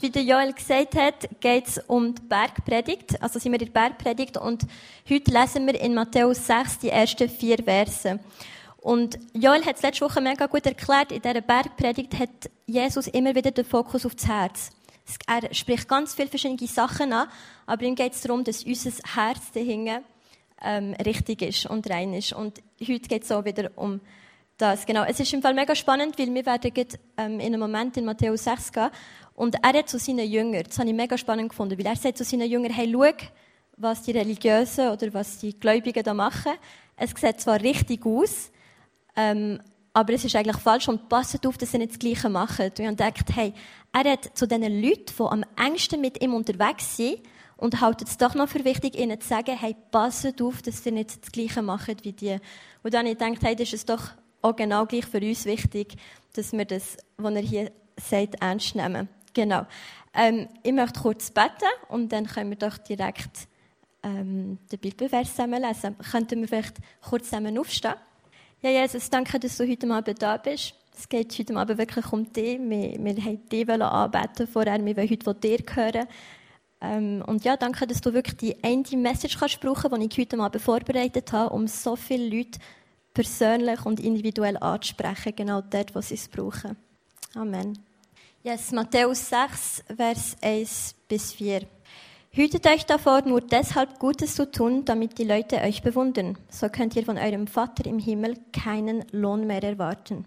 Wie der Joel gesagt hat, geht es um die Bergpredigt. Also sind wir in der Bergpredigt und heute lesen wir in Matthäus 6 die ersten vier Verse. Und Joel hat es letzte Woche mega gut erklärt. In dieser Bergpredigt hat Jesus immer wieder den Fokus auf das Herz. Er spricht ganz viele verschiedene Sachen an, aber ihm geht es darum, dass unser Herz dahinter ähm, richtig ist und rein ist. Und heute geht es auch wieder um das. Genau. Es ist im Fall mega spannend, weil wir werden jetzt, ähm, in einem Moment in Matthäus 6 gehen und er hat zu seinen Jüngern, das habe ich mega spannend gefunden, weil er sagt zu seinen Jüngern, hey, schau, was die Religiösen oder was die Gläubigen da machen. Es sieht zwar richtig aus, ähm, aber es ist eigentlich falsch und passt auf, dass sie nicht das Gleiche machen. Und ich gedacht, hey, er hat zu den Leuten, die am engsten mit ihm unterwegs sind, und haltet es doch noch für wichtig, ihnen zu sagen, hey, passt auf, dass sie nicht das Gleiche machen wie die. Und dann habe ich gedacht, hey, das ist doch auch genau gleich für uns wichtig, dass wir das, was er hier sagt, ernst nehmen. Genau. Ähm, ich möchte kurz beten und dann können wir doch direkt ähm, den Bibelvers zusammen lesen. Könnten wir vielleicht kurz zusammen aufstehen? Ja, Jesus, danke, dass du heute Abend da bist. Es geht heute Abend wirklich um dich. Wir, wir haben dich anbeten vorher. Wir wollen heute von dir hören. Ähm, und ja, danke, dass du wirklich die eine Message kannst brauchen, die ich heute Abend vorbereitet habe, um so viele Leute persönlich und individuell anzusprechen, genau dort, wo sie es brauchen. Amen. Yes, Matthäus 6, Vers 1 bis 4. Hütet euch davor, nur deshalb Gutes zu tun, damit die Leute euch bewundern. So könnt ihr von eurem Vater im Himmel keinen Lohn mehr erwarten.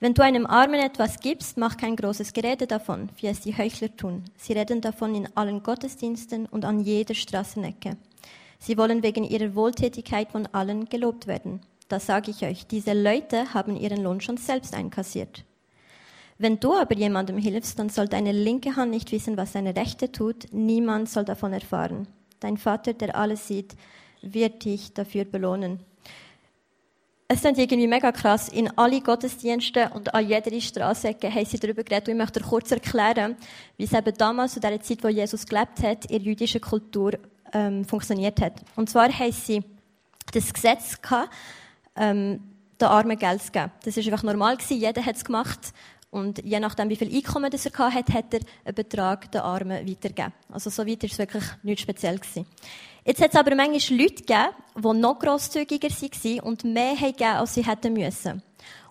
Wenn du einem Armen etwas gibst, mach kein großes Gerede davon, wie es die Heuchler tun. Sie reden davon in allen Gottesdiensten und an jeder Straßenecke. Sie wollen wegen ihrer Wohltätigkeit von allen gelobt werden. Da sage ich euch, diese Leute haben ihren Lohn schon selbst einkassiert. Wenn du aber jemandem hilfst, dann soll deine linke Hand nicht wissen, was deine rechte tut. Niemand soll davon erfahren. Dein Vater, der alles sieht, wird dich dafür belohnen. Es sind irgendwie mega krass. In alle Gottesdienste und an jeder Straßenecke haben sie darüber geredet. Und ich möchte dir kurz erklären, wie es eben damals, zu der Zeit, wo Jesus gelebt hat, in der jüdischen Kultur ähm, funktioniert hat. Und zwar haben sie das Gesetz gehabt, ähm, den Armen Geld zu geben. Das war einfach normal gewesen. Jeder hat es gemacht. Und je nachdem, wie viel Einkommen das er hatte, hat er einen Betrag den Armen weitergegeben. Also so weit war es wirklich nichts speziell. Gewesen. Jetzt hat es aber manchmal Leute gegeben, die noch grosszügiger waren und mehr gegeben, als sie hätten müssen.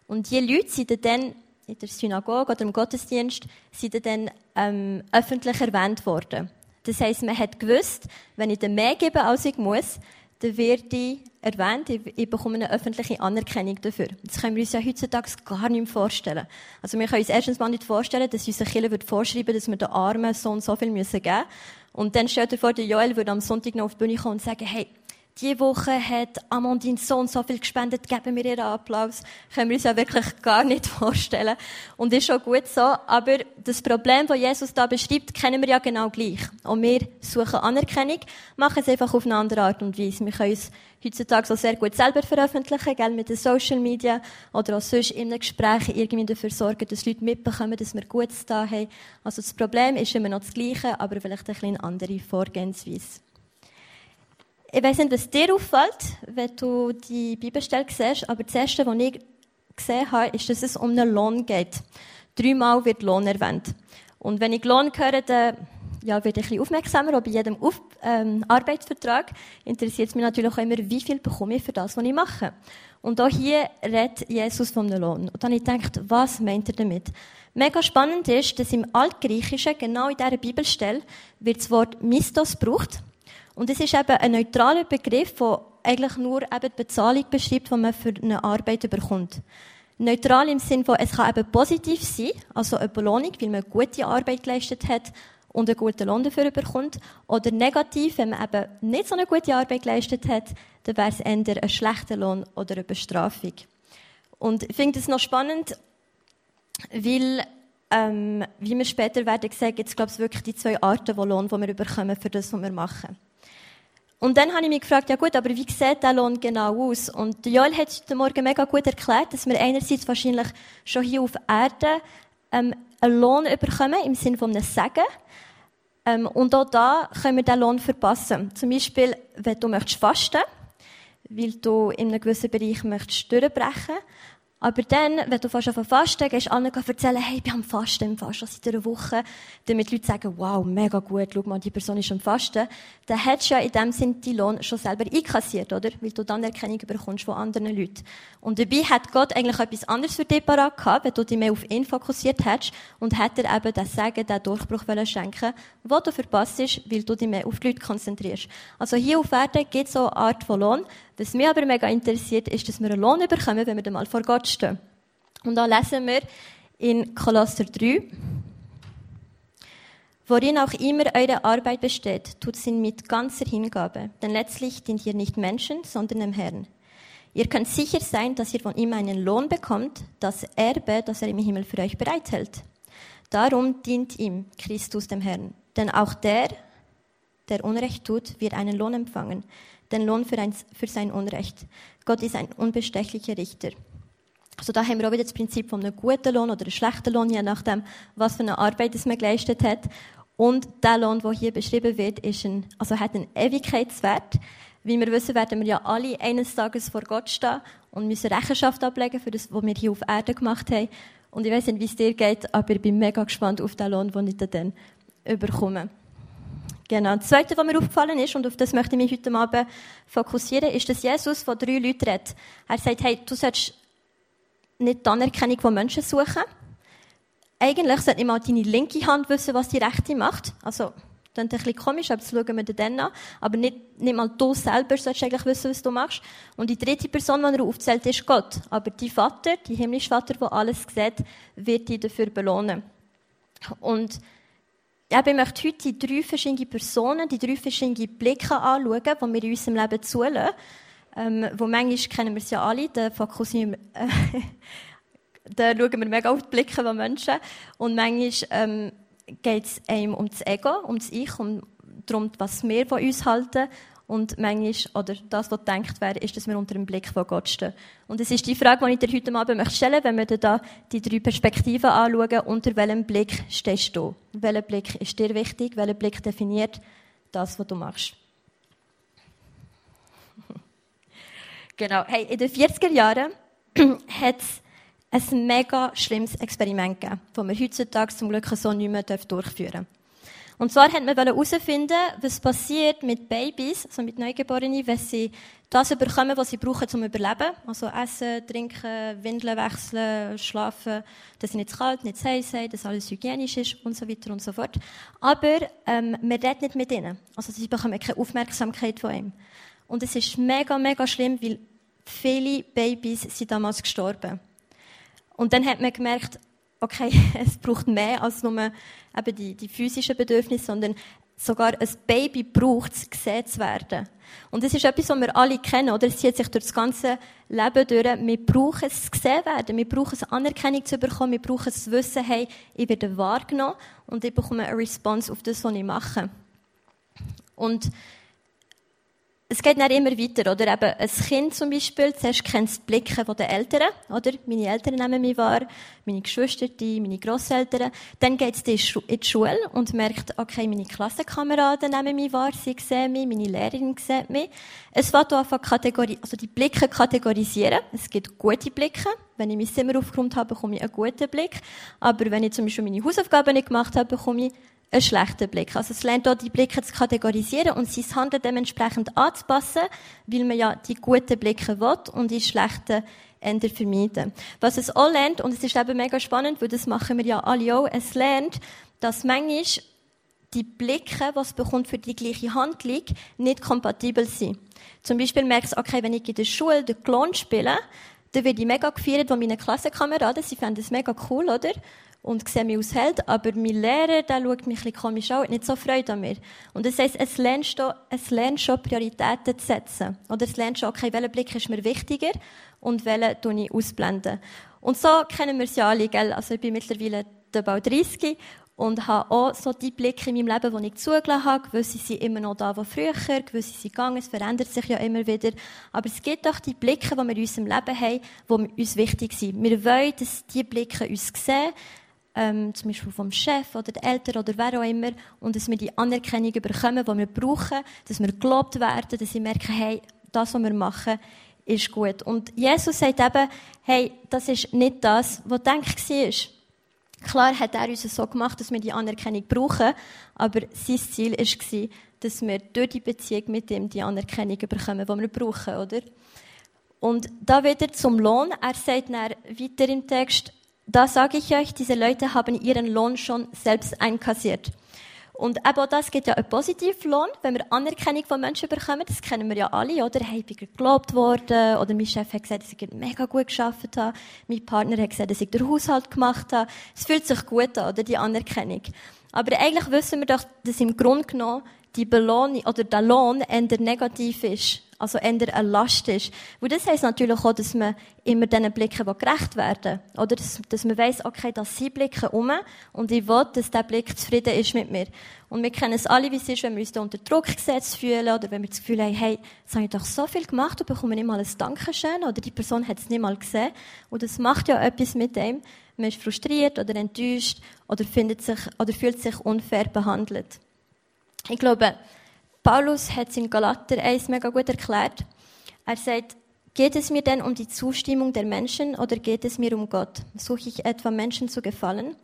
Und diese Leute sind dann in der Synagoge oder im Gottesdienst sind dann ähm, öffentlich erwähnt worden. Das heisst, man hat gewusst, wenn ich dann mehr gebe, als ich muss, dann werde ich erwähnt, ich, bekomme eine öffentliche Anerkennung dafür. Das können wir uns ja heutzutage gar nicht mehr vorstellen. Also wir können uns erstens mal nicht vorstellen, dass unsere Kirche vorschreiben dass wir den Armen so und so viel geben müssen. Und dann stellt ihr vor, der Joel würde am Sonntag noch auf die Bühne kommen und sagen, hey, diese Woche hat Amandine so und so viel gespendet, geben wir ihr Applaus. Können wir uns ja wirklich gar nicht vorstellen. Und ist schon gut so. Aber das Problem, das Jesus da beschreibt, kennen wir ja genau gleich. Und wir suchen Anerkennung, machen es einfach auf eine andere Art und Weise. Wir können uns heutzutage so sehr gut selber veröffentlichen, gell, mit den Social Media oder auch sonst in einem Gespräch irgendwie dafür sorgen, dass Leute mitbekommen, dass wir Gutes da haben. Also das Problem ist immer noch das Gleiche, aber vielleicht eine bisschen andere Vorgehensweise. Ich weiß nicht, was dir auffällt, wenn du die Bibelstelle siehst, aber das Erste, was ich gesehen habe, ist, dass es um einen Lohn geht. Dreimal wird Lohn erwähnt. Und wenn ich Lohn höre, dann ja, werde ich ein bisschen aufmerksamer, auch bei jedem Auf ähm, Arbeitsvertrag interessiert es mich natürlich auch immer, wie viel bekomme ich für das, was ich mache. Und auch hier redet Jesus einem Lohn. Und dann habe ich gedacht, was meint er damit? Mega spannend ist, dass im Altgriechischen, genau in dieser Bibelstelle, wird das Wort Mistos gebraucht. Und es ist eben ein neutraler Begriff, der eigentlich nur eben die Bezahlung beschreibt, die man für eine Arbeit bekommt. Neutral im Sinne von, es kann eben positiv sein, also eine Belohnung, weil man gute Arbeit geleistet hat und einen guten Lohn dafür bekommt. Oder negativ, wenn man eben nicht so eine gute Arbeit geleistet hat, dann wäre es eher ein schlechter Lohn oder eine Bestrafung. Und ich finde es noch spannend, weil, ähm, wie wir später werden sehen, es, glaube ich, wirklich die zwei Arten von Lohn, die wir bekommen für das, was wir machen. Und dann habe ich mich gefragt, ja gut, aber wie sieht der Lohn genau aus? Und Joel hat heute Morgen mega gut erklärt, dass wir einerseits wahrscheinlich schon hier auf Erde ähm, einen Lohn bekommen, im Sinne von einem Segen. Ähm, und auch da können wir den Lohn verpassen. Zum Beispiel, wenn du möchtest fasten, weil du in einem gewissen Bereich möchtest durchbrechen Aber dann, wenn du fast Fasten gehst, allen erzählen, hey, ich bin am Fasten im Fasten seit einer Woche, damit die Leute sagen, wow, mega gut, schau mal, die Person ist am Fasten, dann hättest du ja in dem Sinn deinen Lohn schon selber einkassiert, oder? Weil du dann Erkennung bekommst von anderen Leuten. Und dabei hat Gott eigentlich etwas anderes für dich parat gehabt, wenn du dich mehr auf ihn fokussiert hättest und hätte er eben das Sagen, den Durchbruch schenken wo du verpasst hast, weil du dich mehr auf die Leute konzentrierst. Also hier auf Erden gibt es so eine Art von Lohn, was mich aber mega interessiert, ist, dass wir einen Lohn bekommen, wenn wir dann mal vor Gott stehen. Und da lesen wir in Kolosser 3, Worin auch immer eure Arbeit besteht, tut sie mit ganzer Hingabe, denn letztlich dient ihr nicht Menschen, sondern dem Herrn. Ihr könnt sicher sein, dass ihr von ihm einen Lohn bekommt, das Erbe, das er im Himmel für euch bereithält. Darum dient ihm Christus dem Herrn. Denn auch der, der Unrecht tut, wird einen Lohn empfangen den Lohn für, ein, für sein Unrecht. Gott ist ein unbestechlicher Richter. Also da haben wir auch wieder das Prinzip von einem guten Lohn oder einem schlechten Lohn, je nachdem, was für eine Arbeit es man geleistet hat. Und der Lohn, der hier beschrieben wird, ist ein, also hat einen Ewigkeitswert. Wie wir wissen, werden wir ja alle eines Tages vor Gott stehen und müssen Rechenschaft ablegen für das, was wir hier auf Erde gemacht haben. Und ich weiß nicht, wie es dir geht, aber ich bin mega gespannt auf den Lohn, den ich dann bekomme. Genau. Das Zweite, was mir aufgefallen ist, und auf das möchte ich mich heute Abend fokussieren, ist, dass Jesus von drei Leuten redet. Er sagt, hey, du sollst nicht die Anerkennung von Menschen suchen. Eigentlich sollte nicht mal deine linke Hand wissen, was die rechte macht. Also, das ist ein bisschen komisch, aber das schauen wir dann an. Aber nicht, nicht mal du selber sollst eigentlich wissen, was du machst. Und die dritte Person, die er aufzählt, ist Gott. Aber die Vater, die himmlische Vater, der alles sieht, wird dich dafür belohnen. Und ich möchte heute die drei verschiedene Personen, die drei verschiedenen Blicke anschauen, die wir in unserem Leben zulassen. Ähm, wo manchmal kennen wir es ja alle, da fokussieren wir, äh, da schauen wir mega auf die Blicke von Menschen. Und manchmal ähm, geht es einem um das Ego, um das Ich, um darum, was wir von uns halten. Und manchmal, oder das, was gedacht wäre, ist, dass wir unter dem Blick von Gott stehen. Und es ist die Frage, die ich dir heute Abend möchte stellen wenn wir da die drei Perspektiven anschauen, unter welchem Blick stehst du? Welcher Blick ist dir wichtig? Welcher Blick definiert das, was du machst? Genau. Hey, in den 40er Jahren hat es ein mega schlimmes Experiment gegeben, das wir heutzutage zum Glück so nicht mehr durchführen dürfen. Und zwar wollten wir herausfinden, was passiert mit Babys, also mit Neugeborenen, wenn sie das bekommen, was sie brauchen zum Überleben. Also essen, trinken, Windeln wechseln, schlafen, dass sie nicht zu kalt, nicht zu heiß sind, dass alles hygienisch ist und so weiter und so fort. Aber ähm, wir reden nicht mit ihnen. Also sie bekommen keine Aufmerksamkeit von ihm. Und es ist mega, mega schlimm, weil viele Babys sind damals gestorben. Und dann hat man gemerkt, okay, es braucht mehr als nur eben die, die physischen Bedürfnisse, sondern sogar ein Baby braucht es, gesehen zu werden. Und das ist etwas, was wir alle kennen, oder? Es zieht sich durch das ganze Leben durch. Wir brauchen es gesehen werden. Wir brauchen es Anerkennung zu bekommen. Wir brauchen es wissen, hey, ich werde wahrgenommen und ich bekomme eine Response auf das, was ich mache. Und es geht dann immer weiter, oder? Eben, ein Kind zum Beispiel, zuerst kennt es die Blicke der Eltern, oder? Meine Eltern nehmen mich wahr, meine Geschwister, die, meine Grosseltern. Dann geht es in die Schule und merkt, okay, meine Klassenkameraden nehmen mich wahr, sie sehen mich, meine Lehrerin sieht mich. Es wird einfach Kategori also die Blicke kategorisieren. Es gibt gute Blicke. Wenn ich mein Zimmer aufgeräumt habe, bekomme ich einen guten Blick. Aber wenn ich zum Beispiel meine Hausaufgaben nicht gemacht habe, bekomme ich einen schlechten Blick. Also es lernt dort die Blicke zu kategorisieren und sein Handeln dementsprechend anzupassen, weil man ja die guten Blicke will und die schlechten Ende vermeiden. Was es auch lernt, und es ist eben mega spannend, weil das machen wir ja alle auch, es lernt, dass manchmal die Blicke, was es bekommt für die gleiche Handlung, nicht kompatibel sind. Zum Beispiel merkst du, okay, wenn ich in der Schule den Klon spiele, dann werde ich mega gefeiert von meinen Klassenkameraden, sie finden das mega cool, oder? Und sehe mich als Held, aber mein Lehrer, der schaut mich ein bisschen komisch an, hat nicht so Freude an mir. Und das heisst, es lernt schon, es lernt schon Prioritäten zu setzen. Oder es lernt schon, okay, welcher Blick ist mir wichtiger und welchen tue ich ausblenden. Und so kennen wir es ja alle, gell? Also ich bin mittlerweile bald 30 und habe auch so die Blicke in meinem Leben, die ich zugelassen habe. Gewisse sind immer noch da, wo früher, gewisse sind gegangen, es verändert sich ja immer wieder. Aber es gibt auch die Blicke, die wir in unserem Leben haben, die uns wichtig sind. Wir wollen, dass diese Blicke uns sehen, ähm, zum Beispiel vom Chef oder den Eltern oder wer auch immer, und dass wir die Anerkennung bekommen, die wir brauchen, dass wir gelobt werden, dass sie merken, hey, das, was wir machen, ist gut. Und Jesus sagt eben, hey, das ist nicht das, was denkt war. Klar hat er uns so gemacht, dass wir die Anerkennung brauchen, aber sein Ziel war, dass wir durch die Beziehung mit ihm die Anerkennung bekommen, die wir brauchen, oder? Und da wieder zum Lohn. Er sagt dann weiter im Text, da sage ich euch, diese Leute haben ihren Lohn schon selbst einkassiert. Und eben auch das gibt ja einen positiven Lohn, wenn wir Anerkennung von Menschen bekommen. Das kennen wir ja alle, oder? Hey, ich bin gelobt worden. Oder mein Chef hat gesagt, dass ich mega gut geschafft habe. Mein Partner hat gesagt, dass ich den Haushalt gemacht habe. Es fühlt sich gut an, oder? Die Anerkennung. Aber eigentlich wissen wir doch, dass im Grunde genommen die Belohnung oder der Lohn eher negativ ist. Also eher eine Last ist. Und das heisst natürlich auch, dass man immer diesen Blicken gerecht werden will. Oder dass, dass man weiss, okay, das sind Blicke um und ich will, dass dieser Blick zufrieden ist mit mir. Und wir kennen es alle, wie es ist, wenn wir uns da unter Druck gesetzt fühlen oder wenn wir das Gefühl haben, hey, das habe ich doch so viel gemacht und bekomme nicht mal ein Dankeschön oder die Person hat es nicht mal gesehen. Und das macht ja etwas mit dem. Man ist frustriert oder enttäuscht oder, findet sich, oder fühlt sich unfair behandelt. Ich glaube, Paulus hat es in Galater 1 mega gut erklärt. Er sagt, geht es mir denn um die Zustimmung der Menschen oder geht es mir um Gott? Suche ich etwa Menschen zu gefallen?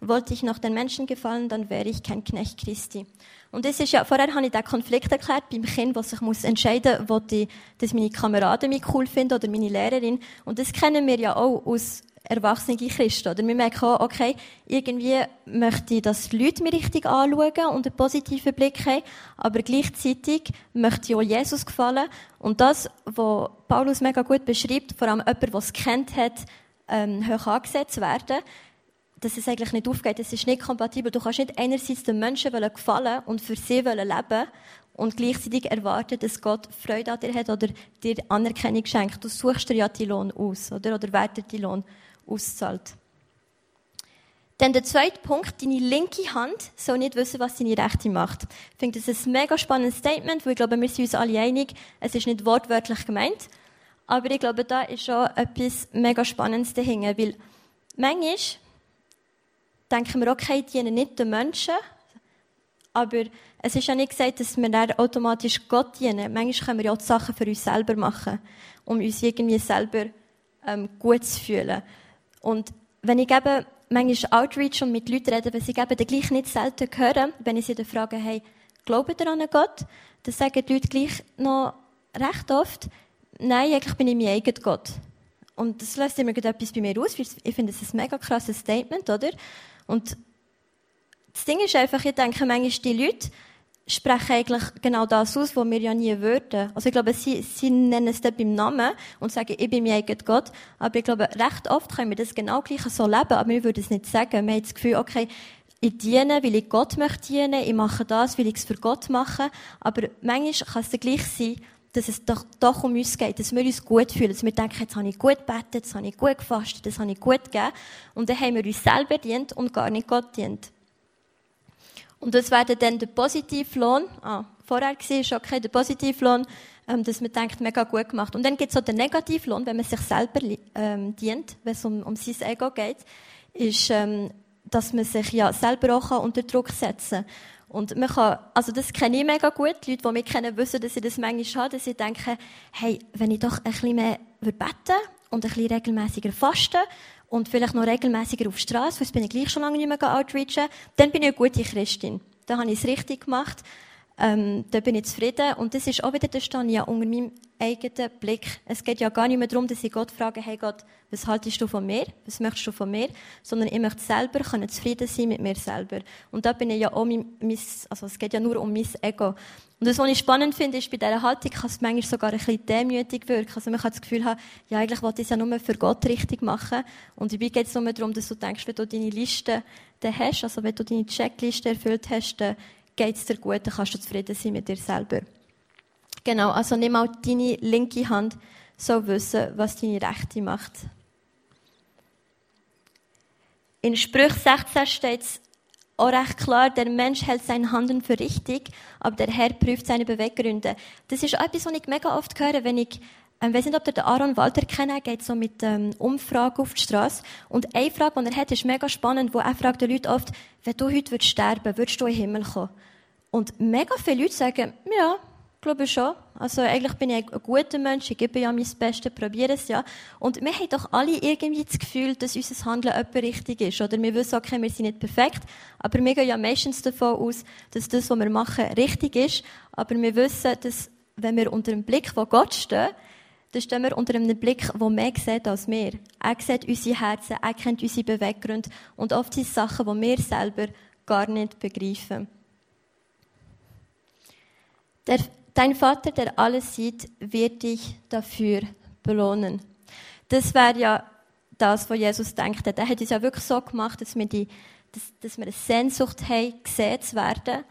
Wollte ich noch den Menschen gefallen, dann wäre ich kein Knecht Christi. Und das ist ja, vorher habe ich den Konflikt erklärt beim Kind, was sich muss entscheiden muss, dass meine Kameraden mich cool finden oder meine Lehrerin. Und das kennen wir ja auch aus erwachsene Christen. Oder wir merken auch, okay, irgendwie möchte ich, dass die Leute mich richtig anschauen und einen positiven Blick haben, aber gleichzeitig möchte ich auch Jesus gefallen. Und das, was Paulus mega gut beschreibt, vor allem jemand, der es kennt hat, ähm, hoch angesetzt werden, dass es eigentlich nicht aufgeht. Es ist nicht kompatibel. Du kannst nicht einerseits den Menschen gefallen und für sie leben und gleichzeitig erwarten, dass Gott Freude an dir hat oder dir Anerkennung schenkt. Du suchst dir ja die Lohn aus, oder? Oder wertet die Lohn auszahlt. Dann der zweite Punkt, deine linke Hand soll nicht wissen, was deine rechte macht. Ich finde das ein mega spannendes Statement, weil ich glaube, wir sind uns alle einig, es ist nicht wortwörtlich gemeint, aber ich glaube, da ist schon etwas mega Spannendes dahinter, weil manchmal denken wir, okay, dienen nicht den Menschen, aber es ist ja nicht gesagt, dass wir dann automatisch Gott dienen. Manchmal können wir ja auch die Sachen für uns selber machen, um uns irgendwie selber ähm, gut zu fühlen. Und wenn ich eben manchmal Outreach und mit Leuten rede, was ich eben gleich nicht selten höre, wenn ich sie dann frage, hey, glaubt ihr an Gott? Dann sagen die Leute gleich noch recht oft, nein, eigentlich bin ich mein eigener Gott. Und das lässt immer etwas bei mir aus. Ich finde, das ist ein mega krasses Statement, oder? Und das Ding ist einfach, ich denke manchmal, die Leute, sprechen eigentlich genau das aus, was wir ja nie würden. Also ich glaube, sie, sie nennen es dann beim Namen und sagen, ich bin mein eigener Gott. Aber ich glaube, recht oft können wir das genau gleich so leben, aber wir würden es nicht sagen. Wir haben das Gefühl, okay, ich diene, weil ich Gott möchte dienen, ich mache das, weil ich es für Gott mache. Aber manchmal kann es dann gleich sein, dass es doch, doch um uns geht, dass wir uns gut fühlen, dass wir denken, jetzt habe ich gut gebetet, jetzt habe ich gut gefastet, das habe ich gut gegeben. Und dann haben wir uns selber dient und gar nicht Gott dient. Und das wäre dann der Positivlohn. Ah, vorher war okay, der Positivlohn, ähm, dass man denkt, mega gut gemacht. Und dann gibt es auch den Negativlohn, wenn man sich selber ähm, dient, wenn es um, um sein Ego geht, ist, ähm, dass man sich ja selber auch unter Druck setzen kann. Und man kann, also das kenne ich mega gut. Die Leute, die mich kennen, wissen, dass ich das manchmal habe, dass sie denken, hey, wenn ich doch ein bisschen mehr beten und ein bisschen regelmäßiger fasten und vielleicht noch regelmäßiger auf die Straße, sonst bin ich gleich schon lange nicht mehr outreachen, dann bin ich eine gute Christin. Dann habe ich es richtig gemacht. Ähm, da bin ich zufrieden. Und das ist auch wieder, da stehe ja unter meinem eigenen Blick. Es geht ja gar nicht mehr darum, dass ich Gott frage, hey Gott, was haltest du von mir? Was möchtest du von mir? Sondern ich möchte selber können zufrieden sein mit mir selber. Und da bin ich ja auch mein, mein also es geht ja nur um mein Ego. Und das, was ich spannend finde, ist, bei dieser Haltung kann es manchmal sogar ein bisschen demütig wirken. Also man kann das Gefühl haben, ja, eigentlich wollte ich es ja nur für Gott richtig machen. Und dabei geht es nur darum, dass du denkst, wenn du deine Liste dann hast, also wenn du deine Checkliste erfüllt hast, dann geht es dir gut, dann kannst du zufrieden sein mit dir selber. Genau, also nimm auch deine linke Hand, so wissen, was deine rechte macht. In Sprüch 16 steht es, auch recht klar, der Mensch hält sein Handeln für richtig, aber der Herr prüft seine Beweggründe. Das ist etwas, was ich mega oft höre, wenn ich, ähm, weiß nicht, ob ihr den Aaron Walter kennt, geht so mit ähm, Umfragen auf die Straße. Und eine Frage, die er hat, ist mega spannend, wo er fragt die Leute oft, wenn du heute würdest sterben, würdest du in den Himmel kommen? Und mega viele Leute sagen, ja, glaube schon. Also eigentlich bin ich ein guter Mensch, ich gebe ja mein Bestes, probiere es ja. Und wir haben doch alle irgendwie das Gefühl, dass unser Handeln etwa richtig ist. Oder wir wissen, okay, wir sind nicht perfekt, aber wir gehen ja meistens davon aus, dass das, was wir machen, richtig ist. Aber wir wissen, dass wenn wir unter dem Blick von Gott stehen, dann stehen wir unter einem Blick, der mehr sieht als wir. Er sieht unsere Herzen, er kennt unsere Beweggründe und oft sind es Sachen, die wir selber gar nicht begreifen. Der, dein Vater, der alles sieht, wird dich dafür belohnen. Das wäre ja das, was Jesus denkt. Er hat es ja wirklich so gemacht, dass wir, die, dass, dass wir eine Sehnsucht haben, gesehen zu werden.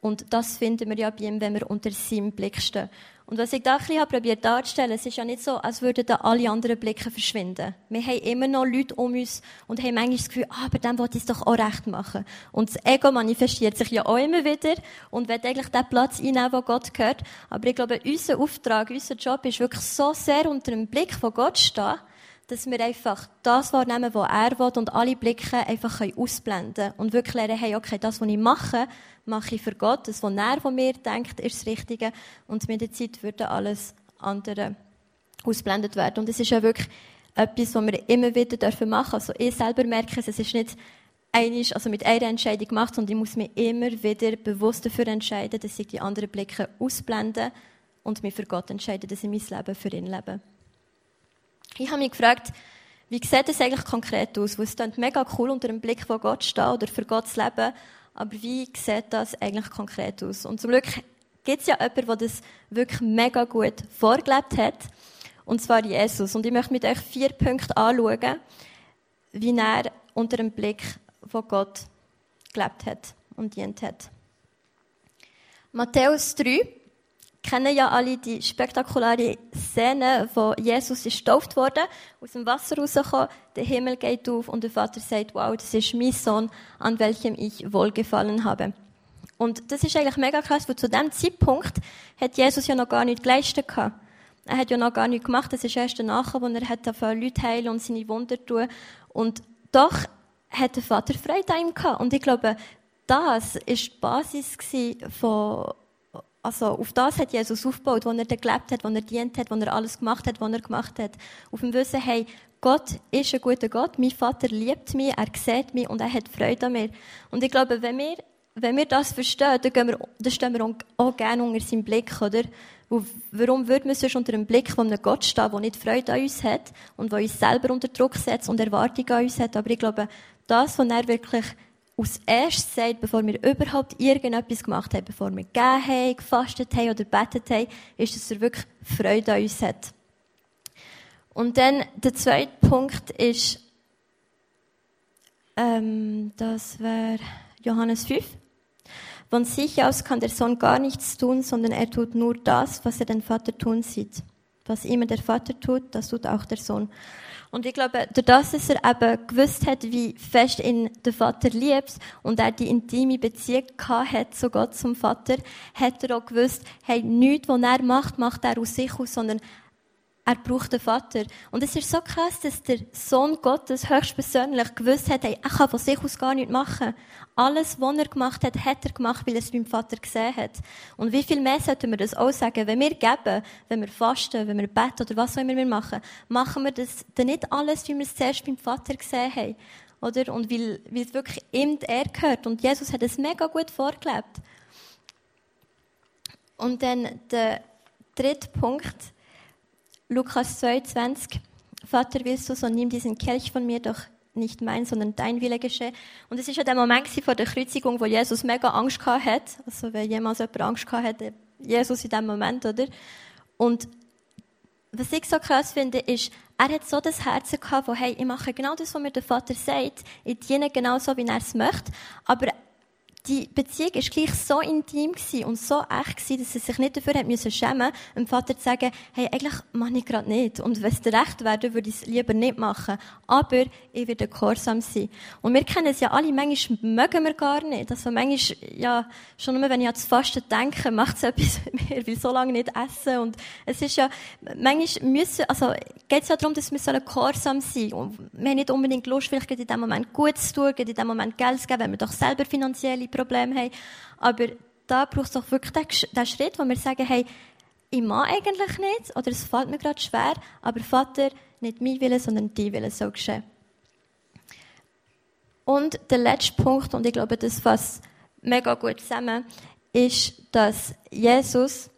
Und das finden wir ja bei ihm, wenn wir unter seinem Blick stehen. Und was ich da ein bisschen probiert darzustellen, es ist ja nicht so, als würden da alle anderen Blicke verschwinden. Wir haben immer noch Leute um uns und haben manchmal das Gefühl, ah, aber dem wollte ich es doch auch recht machen. Und das Ego manifestiert sich ja auch immer wieder und will eigentlich den Platz einnehmen, wo Gott gehört. Aber ich glaube, unser Auftrag, unser Job ist wirklich so sehr unter dem Blick von Gott stehen, dass wir einfach das wahrnehmen, was er will und alle Blicke einfach ausblenden können. Und wirklich lernen, hey, okay, das, was ich mache, mache ich für Gott. Das, was er von mir denkt, ist das Richtige. Und mit der Zeit würde alles andere ausblendet werden. Und es ist ja wirklich etwas, was wir immer wieder dürfen machen. Also ich selber merke es, es ist nicht einig, also mit einer Entscheidung gemacht, und ich muss mich immer wieder bewusst dafür entscheiden, dass ich die anderen Blicke ausblende und mich für Gott entscheide, dass ich mein Leben für ihn lebe. Ich habe mich gefragt, wie sieht das eigentlich konkret aus? Weil es klingt mega cool, unter dem Blick von Gott stehen oder für Gott zu leben. Aber wie sieht das eigentlich konkret aus? Und zum Glück gibt es ja jemanden, der das wirklich mega gut vorgelebt hat. Und zwar Jesus. Und ich möchte mit euch vier Punkte anschauen, wie er unter dem Blick von Gott gelebt hat und dient hat. Matthäus 3, kennen ja alle die spektakuläre Szene, wo Jesus ist getauft wurde, aus dem Wasser rausgekommen, der Himmel geht auf und der Vater sagt, wow, das ist mein Sohn, an welchem ich wohlgefallen habe. Und das ist eigentlich mega krass, weil zu dem Zeitpunkt hat Jesus ja noch gar nicht geleistet gehabt. Er hat ja noch gar nichts gemacht, das ist erst danach, wo er hat Leute heilen und seine Wunder tun. Und doch hat der Vater Freude an ihm gehabt. Und ich glaube, das ist die Basis von, also auf das hat Jesus aufgebaut, wo er gelebt hat, wo er dient hat, wo er alles gemacht hat, was er gemacht hat. Auf dem Wissen, hey, Gott ist ein guter Gott, mein Vater liebt mich, er sieht mich und er hat Freude an mir. Und ich glaube, wenn wir, wenn wir das verstehen, dann, gehen wir, dann stehen wir auch gerne unter seinem Blick, oder? Und warum würde man sonst unter dem Blick von einem Gott stehen, der nicht Freude an uns hat und der uns selber unter Druck setzt und Erwartungen an uns hat? Aber ich glaube, das, was er wirklich als erstes sagt, bevor wir überhaupt irgendetwas gemacht haben, bevor wir gegeben haben, gefastet haben oder betet haben, ist, dass er wirklich Freude an uns hat. Und dann der zweite Punkt ist, ähm, das wäre Johannes 5. Von sich aus kann der Sohn gar nichts tun, sondern er tut nur das, was er den Vater tun sieht. Was immer der Vater tut, das tut auch der Sohn. Und ich glaube, dadurch, dass er eben gewusst hat, wie fest ihn der Vater liebt und er die intime Beziehung hat zu Gott, zum Vater, hat er auch gewusst, hey, nichts, was er macht, macht er aus sich aus, sondern er braucht den Vater. Und es ist so krass, dass der Sohn Gottes höchstpersönlich gewusst hat, hey, er kann von sich aus gar nichts machen. Alles, was er gemacht hat, hat er gemacht, weil er es beim Vater gesehen hat. Und wie viel mehr sollten wir das auch sagen? Wenn wir geben, wenn wir fasten, wenn wir beten oder was auch immer wir machen, machen wir das dann nicht alles, wie wir es zuerst beim Vater gesehen haben. Oder? Und weil, weil es wirklich ihm er gehört. Und Jesus hat es mega gut vorgelebt. Und dann der dritte Punkt, Lukas 22. Vater, willst du, so nimm diesen Kelch von mir, doch nicht mein, sondern dein Wille geschehe. Und es ist ja der Moment vor der Kreuzigung, wo Jesus mega Angst gehabt hat. Also, wenn jemals jemand Angst gehabt hat, Jesus in dem Moment, oder? Und was ich so krass finde, ist, er hat so das Herz gehabt, wo, hey, ich mache genau das, was mir der Vater sagt. Ich diene genau so, wie er es möchte. Aber die Beziehung war gleich so intim und so echt gewesen, dass sie sich nicht dafür hat müssen schämen, dem Vater zu sagen, hey, eigentlich mache ich gerade nicht. Und wenn es dir recht wäre, würde ich es lieber nicht machen. Aber ich werde gehorsam sein. Und wir kennen es ja alle, manchmal mögen wir gar nicht. Also manchmal, ja, schon nur wenn ich an das Fasten denke, macht es etwas mit mir, weil so lange nicht essen. Und es ist ja, manchmal müssen, also geht es ja darum, dass wir sollen gehorsam sein. Und wir haben nicht unbedingt Lust, vielleicht in dem Moment gut zu tun, in dem Moment Geld zu geben, wenn wir doch selber finanzielle Probleme haben. Aber da braucht es doch wirklich den, Schritt, wo wir sagen, hey, ich mag eigentlich nicht, oder es fällt mir gerade schwer, aber Vater, nicht mein Wille, sondern dein Wille soll geschehen. Und der letzte Punkt, und ich glaube, das fasst mega gut zusammen, ist, dass Jesus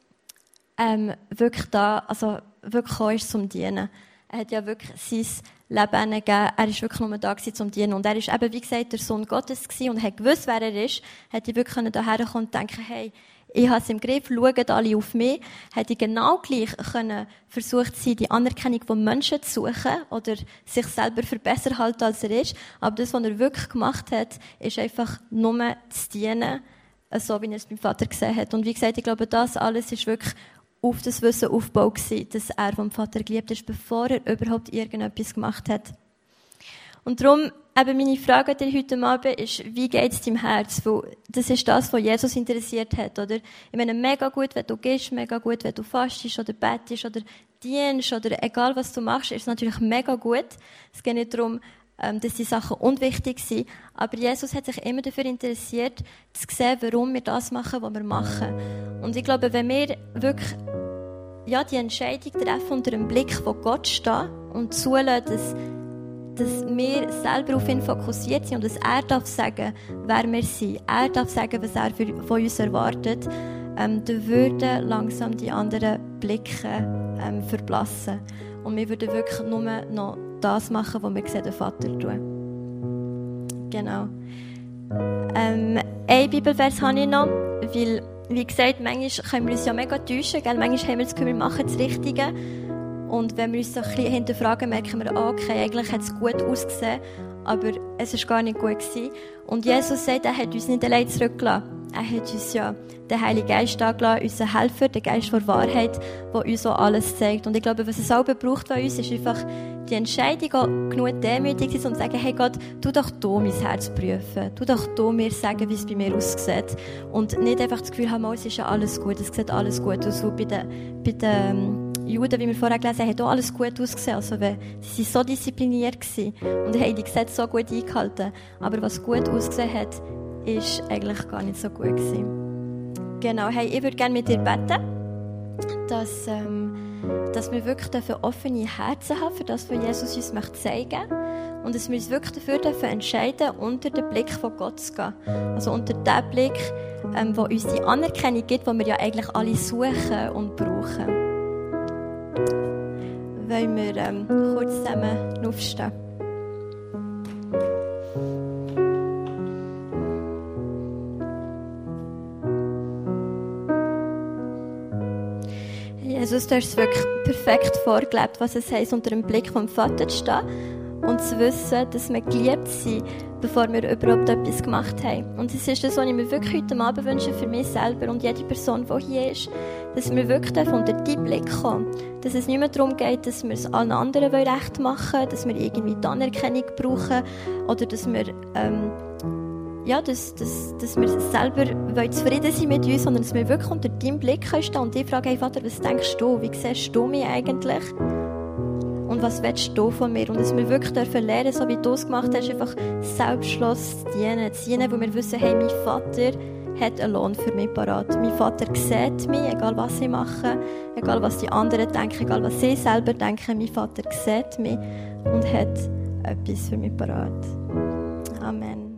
ähm, wirklich da, also wirklich gekommen ist zum Dienen. Er hat ja wirklich sein Leben gegeben. Er ist wirklich nur da gewesen, zum Dienen. Und er ist eben, wie gesagt, der Sohn Gottes gewesen und hat gewusst, wer er ist. Hätte wirklich daher kommen und denken, hey, ich habe es im Griff, schauen alle auf mich. Hätte ich genau gleich können versucht sein, die Anerkennung von Menschen zu suchen oder sich selber für besser halten, als er ist. Aber das, was er wirklich gemacht hat, ist einfach nur zu dienen, so wie er es beim Vater gesehen hat. Und wie gesagt, ich glaube, das alles ist wirklich auf das Wissen aufgebaut gewesen, dass er vom Vater geliebt ist, bevor er überhaupt irgendetwas gemacht hat. Und darum, eben meine Frage an dir heute Abend ist, wie geht es deinem Herz? Weil das ist das, was Jesus interessiert hat, oder? Ich meine, mega gut, wenn du gehst, mega gut, wenn du fastest oder betest oder dienst oder egal was du machst, ist natürlich mega gut. Es geht nicht darum, dass die Sachen unwichtig sind. Aber Jesus hat sich immer dafür interessiert, zu sehen, warum wir das machen, was wir machen. Und ich glaube, wenn wir wirklich ja, die Entscheidung treffen unter dem Blick von Gott stehen und zulassen, dass, dass wir selber auf ihn fokussiert sind und dass er darf sagen, wer wir sind. Er darf sagen, was er für, von uns erwartet. Ähm, dann würden langsam die anderen Blicke ähm, verblassen. Und wir würden wirklich nur noch das machen, was wir sehen, den Vater tun. Genau. Ähm, ein Bibelvers habe ich noch, weil, wie gesagt, manchmal können wir uns ja mega täuschen, gell? manchmal haben wir das Gefühl, wir machen das Richtige. Und wenn wir uns so ein bisschen hinterfragen, merken wir, ah, okay, eigentlich hat es gut ausgesehen, aber es war gar nicht gut gewesen. Und Jesus sagt, er hat uns nicht allein zurückgelassen. Er hat uns ja den Heiligen Geist angelassen, unseren Helfer, den Geist der Wahrheit, der uns auch alles zeigt. Und ich glaube, was es auch braucht bei uns, ist einfach die Entscheidung, auch genug demütig sein und zu sagen, hey Gott, tu doch du mein Herz prüfen. Tu doch du mir sagen, wie es bei mir aussieht. Und nicht einfach das Gefühl haben, oh, es ist ja alles gut, es sieht alles gut aus. bei den, bei den ähm, Juden, wie wir vorher gelesen haben, hat auch alles gut ausgesehen. Also, sie waren so diszipliniert und haben die Gesetze so gut eingehalten. Aber was gut ausgesehen hat, ist eigentlich gar nicht so gut gewesen. Genau, hey, ich würde gerne mit dir beten, dass, ähm, dass wir wirklich dafür offene Herzen haben, für das, was Jesus uns möchte zeigen und dass wir uns wirklich dafür dürfen entscheiden, unter den Blick von Gott zu gehen. Also unter den Blick, ähm, wo uns die Anerkennung gibt, die wir ja eigentlich alle suchen und brauchen. Wollen wir ähm, kurz zusammen aufstehen? Jesus, du hast es wirklich perfekt vorgelebt, was es heisst, unter dem Blick vom Vater zu stehen und zu wissen, dass wir geliebt sind, bevor wir überhaupt etwas gemacht haben. Und es ist das, was ich mir wirklich heute Abend wünsche für mich selber und jede Person, die hier ist, dass wir wirklich unter deinen Blick kommen. Dass es nicht mehr darum geht, dass wir es allen anderen recht machen wollen, dass wir irgendwie die Anerkennung brauchen oder dass wir ähm, ja, dass, dass, dass wir selber zufrieden sind mit uns, sondern dass wir wirklich unter deinem Blick stehen und dich fragen, hey Vater, was denkst du? Wie siehst du mich eigentlich? Und was willst du von mir? Und dass wir wirklich dürfen lernen, so wie du es gemacht hast, einfach selbstschloss zu dienen. Zu dienen, wo wir wissen, hey, mein Vater hat einen Lohn für mich parat. Mein Vater sieht mich, egal was ich mache, egal was die anderen denken, egal was sie selber denken. Mein Vater sieht mich und hat etwas für mich parat. Amen.